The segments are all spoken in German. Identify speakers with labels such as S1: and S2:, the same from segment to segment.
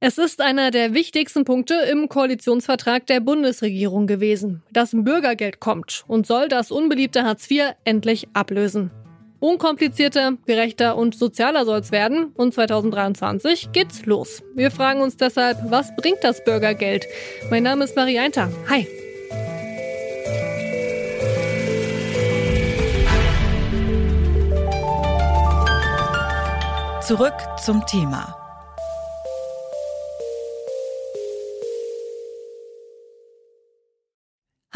S1: Es ist einer der wichtigsten Punkte im Koalitionsvertrag der Bundesregierung gewesen. Das Bürgergeld kommt und soll das unbeliebte Hartz IV endlich ablösen. Unkomplizierter, gerechter und sozialer soll es werden und 2023 geht's los. Wir fragen uns deshalb, was bringt das Bürgergeld? Mein Name ist Marie Einter. Hi.
S2: Zurück zum Thema.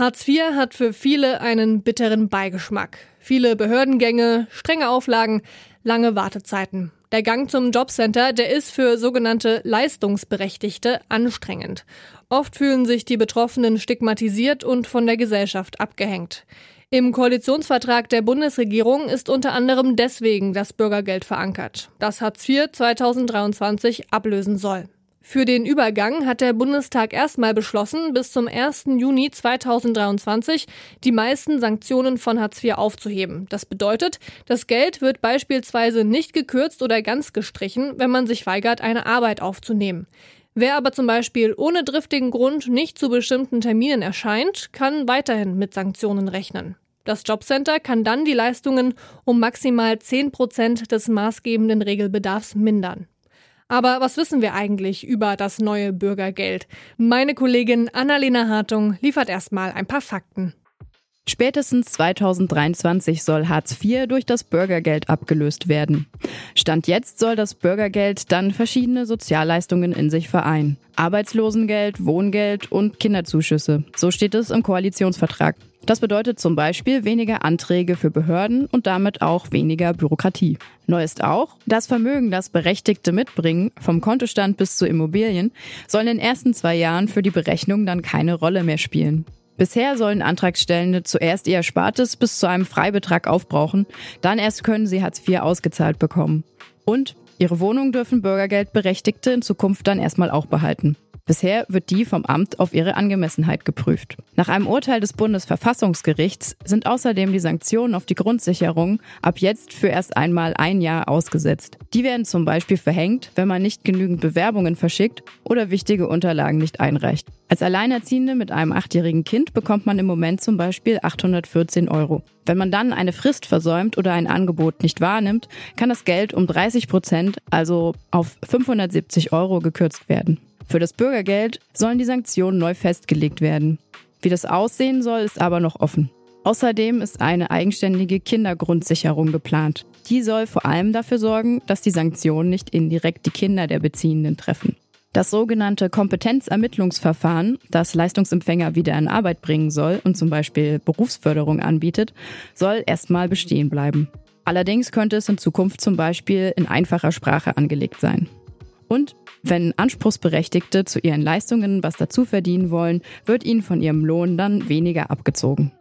S1: Hartz IV hat für viele einen bitteren Beigeschmack. Viele Behördengänge, strenge Auflagen, lange Wartezeiten. Der Gang zum Jobcenter, der ist für sogenannte Leistungsberechtigte anstrengend. Oft fühlen sich die Betroffenen stigmatisiert und von der Gesellschaft abgehängt. Im Koalitionsvertrag der Bundesregierung ist unter anderem deswegen das Bürgergeld verankert, das Hartz IV 2023 ablösen soll. Für den Übergang hat der Bundestag erstmal beschlossen, bis zum 1. Juni 2023 die meisten Sanktionen von Hartz IV aufzuheben. Das bedeutet, das Geld wird beispielsweise nicht gekürzt oder ganz gestrichen, wenn man sich weigert, eine Arbeit aufzunehmen. Wer aber zum Beispiel ohne driftigen Grund nicht zu bestimmten Terminen erscheint, kann weiterhin mit Sanktionen rechnen. Das Jobcenter kann dann die Leistungen um maximal 10 Prozent des maßgebenden Regelbedarfs mindern. Aber was wissen wir eigentlich über das neue Bürgergeld? Meine Kollegin Annalena Hartung liefert erstmal ein paar Fakten.
S3: Spätestens 2023 soll Hartz IV durch das Bürgergeld abgelöst werden. Stand jetzt soll das Bürgergeld dann verschiedene Sozialleistungen in sich vereinen. Arbeitslosengeld, Wohngeld und Kinderzuschüsse. So steht es im Koalitionsvertrag. Das bedeutet zum Beispiel weniger Anträge für Behörden und damit auch weniger Bürokratie. Neu ist auch, das Vermögen, das Berechtigte mitbringen, vom Kontostand bis zu Immobilien, soll in den ersten zwei Jahren für die Berechnung dann keine Rolle mehr spielen. Bisher sollen Antragstellende zuerst ihr Erspartes bis zu einem Freibetrag aufbrauchen, dann erst können sie Hartz IV ausgezahlt bekommen. Und ihre Wohnung dürfen Bürgergeldberechtigte in Zukunft dann erstmal auch behalten. Bisher wird die vom Amt auf ihre Angemessenheit geprüft. Nach einem Urteil des Bundesverfassungsgerichts sind außerdem die Sanktionen auf die Grundsicherung ab jetzt für erst einmal ein Jahr ausgesetzt. Die werden zum Beispiel verhängt, wenn man nicht genügend Bewerbungen verschickt oder wichtige Unterlagen nicht einreicht. Als Alleinerziehende mit einem achtjährigen Kind bekommt man im Moment zum Beispiel 814 Euro. Wenn man dann eine Frist versäumt oder ein Angebot nicht wahrnimmt, kann das Geld um 30 Prozent, also auf 570 Euro gekürzt werden. Für das Bürgergeld sollen die Sanktionen neu festgelegt werden. Wie das aussehen soll, ist aber noch offen. Außerdem ist eine eigenständige Kindergrundsicherung geplant. Die soll vor allem dafür sorgen, dass die Sanktionen nicht indirekt die Kinder der Beziehenden treffen. Das sogenannte Kompetenzermittlungsverfahren, das Leistungsempfänger wieder in Arbeit bringen soll und zum Beispiel Berufsförderung anbietet, soll erstmal bestehen bleiben. Allerdings könnte es in Zukunft zum Beispiel in einfacher Sprache angelegt sein. Und wenn Anspruchsberechtigte zu ihren Leistungen was dazu verdienen wollen, wird ihnen von ihrem Lohn dann weniger abgezogen.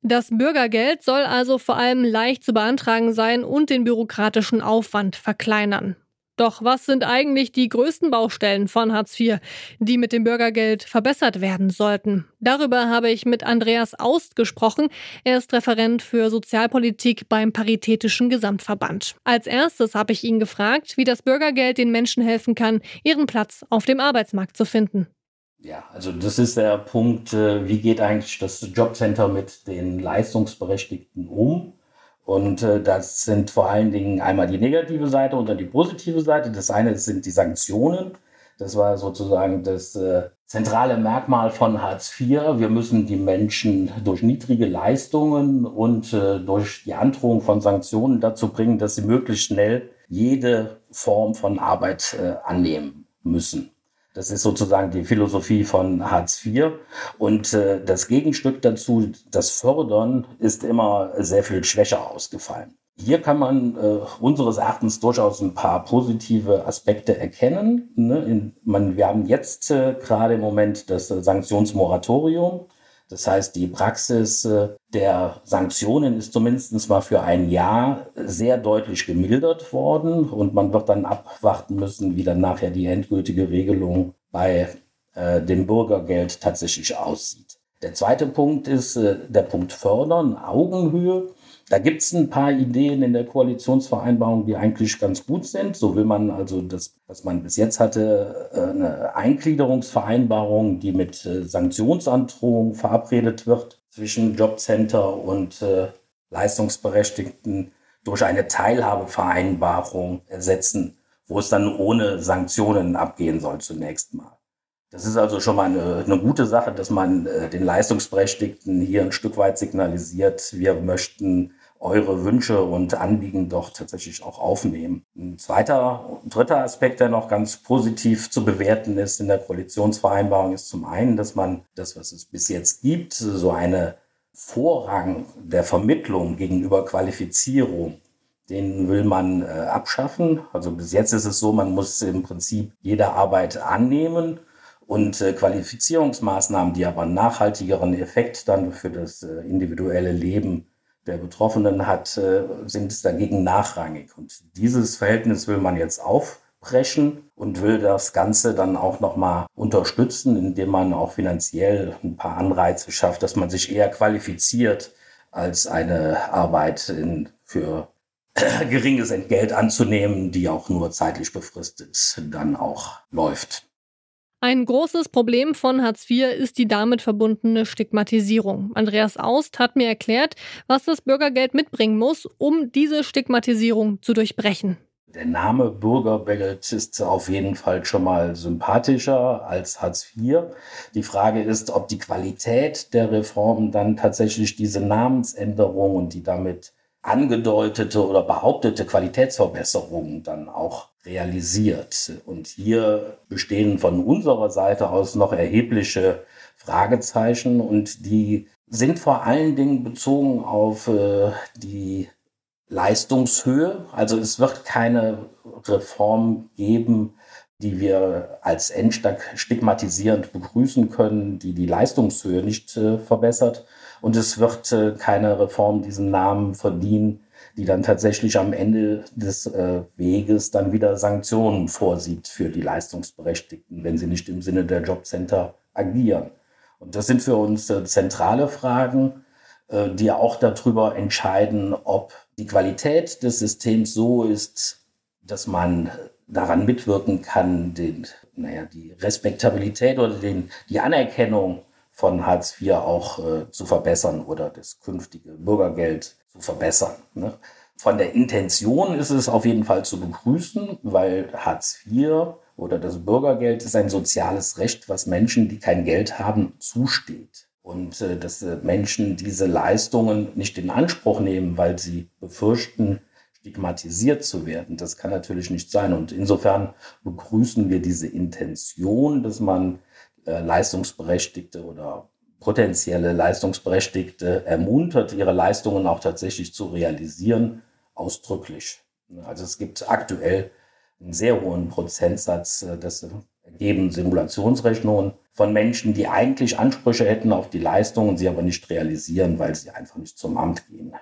S1: Das Bürgergeld soll also vor allem leicht zu beantragen sein und den bürokratischen Aufwand verkleinern. Doch was sind eigentlich die größten Baustellen von Hartz IV, die mit dem Bürgergeld verbessert werden sollten? Darüber habe ich mit Andreas Aust gesprochen. Er ist Referent für Sozialpolitik beim Paritätischen Gesamtverband. Als erstes habe ich ihn gefragt, wie das Bürgergeld den Menschen helfen kann, ihren Platz auf dem Arbeitsmarkt zu finden.
S4: Ja, also das ist der Punkt, äh, wie geht eigentlich das Jobcenter mit den Leistungsberechtigten um? Und äh, das sind vor allen Dingen einmal die negative Seite und dann die positive Seite. Das eine sind die Sanktionen. Das war sozusagen das äh, zentrale Merkmal von Hartz IV. Wir müssen die Menschen durch niedrige Leistungen und äh, durch die Androhung von Sanktionen dazu bringen, dass sie möglichst schnell jede Form von Arbeit äh, annehmen müssen. Das ist sozusagen die Philosophie von Hartz IV. Und äh, das Gegenstück dazu, das Fördern, ist immer sehr viel schwächer ausgefallen. Hier kann man äh, unseres Erachtens durchaus ein paar positive Aspekte erkennen. Ne? In, man, wir haben jetzt äh, gerade im Moment das Sanktionsmoratorium. Das heißt, die Praxis äh, der Sanktionen ist zumindest mal für ein Jahr sehr deutlich gemildert worden und man wird dann abwarten müssen, wie dann nachher die endgültige Regelung bei äh, dem Bürgergeld tatsächlich aussieht. Der zweite Punkt ist äh, der Punkt Fördern, Augenhöhe. Da gibt es ein paar Ideen in der Koalitionsvereinbarung, die eigentlich ganz gut sind. So will man also das, was man bis jetzt hatte, äh, eine Eingliederungsvereinbarung, die mit äh, Sanktionsandrohung verabredet wird zwischen Jobcenter und äh, Leistungsberechtigten durch eine Teilhabevereinbarung ersetzen, wo es dann ohne Sanktionen abgehen soll zunächst mal. Das ist also schon mal eine, eine gute Sache, dass man äh, den Leistungsberechtigten hier ein Stück weit signalisiert, wir möchten eure Wünsche und Anliegen doch tatsächlich auch aufnehmen. Ein zweiter, dritter Aspekt, der noch ganz positiv zu bewerten ist in der Koalitionsvereinbarung, ist zum einen, dass man das, was es bis jetzt gibt, so eine Vorrang der Vermittlung gegenüber Qualifizierung, den will man äh, abschaffen. Also bis jetzt ist es so, man muss im Prinzip jede Arbeit annehmen und äh, Qualifizierungsmaßnahmen, die aber einen nachhaltigeren Effekt dann für das äh, individuelle Leben der Betroffenen hat, äh, sind dagegen nachrangig. Und dieses Verhältnis will man jetzt aufbrechen und will das Ganze dann auch nochmal unterstützen, indem man auch finanziell ein paar Anreize schafft, dass man sich eher qualifiziert, als eine Arbeit in, für geringes Entgelt anzunehmen, die auch nur zeitlich befristet dann auch läuft.
S1: Ein großes Problem von Hartz IV ist die damit verbundene Stigmatisierung. Andreas Aust hat mir erklärt, was das Bürgergeld mitbringen muss, um diese Stigmatisierung zu durchbrechen.
S4: Der Name Bürgergeld ist auf jeden Fall schon mal sympathischer als Hartz IV. Die Frage ist, ob die Qualität der Reform dann tatsächlich diese Namensänderung und die damit angedeutete oder behauptete Qualitätsverbesserungen dann auch realisiert. Und hier bestehen von unserer Seite aus noch erhebliche Fragezeichen und die sind vor allen Dingen bezogen auf äh, die Leistungshöhe. Also es wird keine Reform geben, die wir als Endstark stigmatisierend begrüßen können, die die Leistungshöhe nicht äh, verbessert. Und es wird äh, keine Reform diesen Namen verdienen, die dann tatsächlich am Ende des äh, Weges dann wieder Sanktionen vorsieht für die Leistungsberechtigten, wenn sie nicht im Sinne der Jobcenter agieren. Und das sind für uns äh, zentrale Fragen, äh, die auch darüber entscheiden, ob die Qualität des Systems so ist, dass man daran mitwirken kann, den, naja, die Respektabilität oder den, die Anerkennung von Hartz IV auch äh, zu verbessern oder das künftige Bürgergeld zu verbessern. Ne? Von der Intention ist es auf jeden Fall zu begrüßen, weil Hartz IV oder das Bürgergeld ist ein soziales Recht, was Menschen, die kein Geld haben, zusteht. Und äh, dass äh, Menschen diese Leistungen nicht in Anspruch nehmen, weil sie befürchten, stigmatisiert zu werden. Das kann natürlich nicht sein. Und insofern begrüßen wir diese Intention, dass man äh, Leistungsberechtigte oder potenzielle Leistungsberechtigte ermuntert, ihre Leistungen auch tatsächlich zu realisieren, ausdrücklich. Also es gibt aktuell einen sehr hohen Prozentsatz, äh, das ergeben Simulationsrechnungen von Menschen, die eigentlich Ansprüche hätten auf die Leistungen, sie aber nicht realisieren, weil sie einfach nicht zum Amt gehen.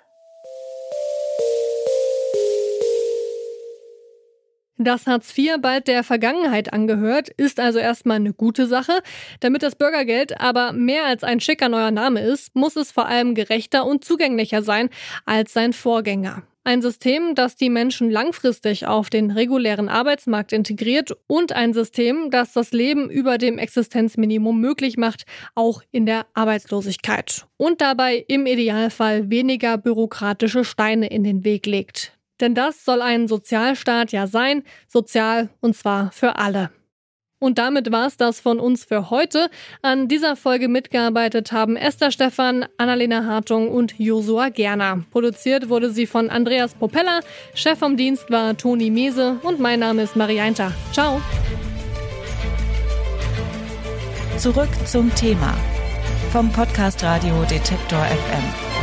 S1: Dass Hartz IV bald der Vergangenheit angehört, ist also erstmal eine gute Sache. Damit das Bürgergeld aber mehr als ein schicker neuer Name ist, muss es vor allem gerechter und zugänglicher sein als sein Vorgänger. Ein System, das die Menschen langfristig auf den regulären Arbeitsmarkt integriert und ein System, das das Leben über dem Existenzminimum möglich macht, auch in der Arbeitslosigkeit. Und dabei im Idealfall weniger bürokratische Steine in den Weg legt. Denn das soll ein Sozialstaat ja sein, sozial und zwar für alle. Und damit war es das von uns für heute. An dieser Folge mitgearbeitet haben Esther Stephan, Annalena Hartung und Josua Gerner. Produziert wurde sie von Andreas Propeller, Chef vom Dienst war Toni Mese und mein Name ist Marianta. Ciao.
S2: Zurück zum Thema vom Podcast Radio Detektor FM.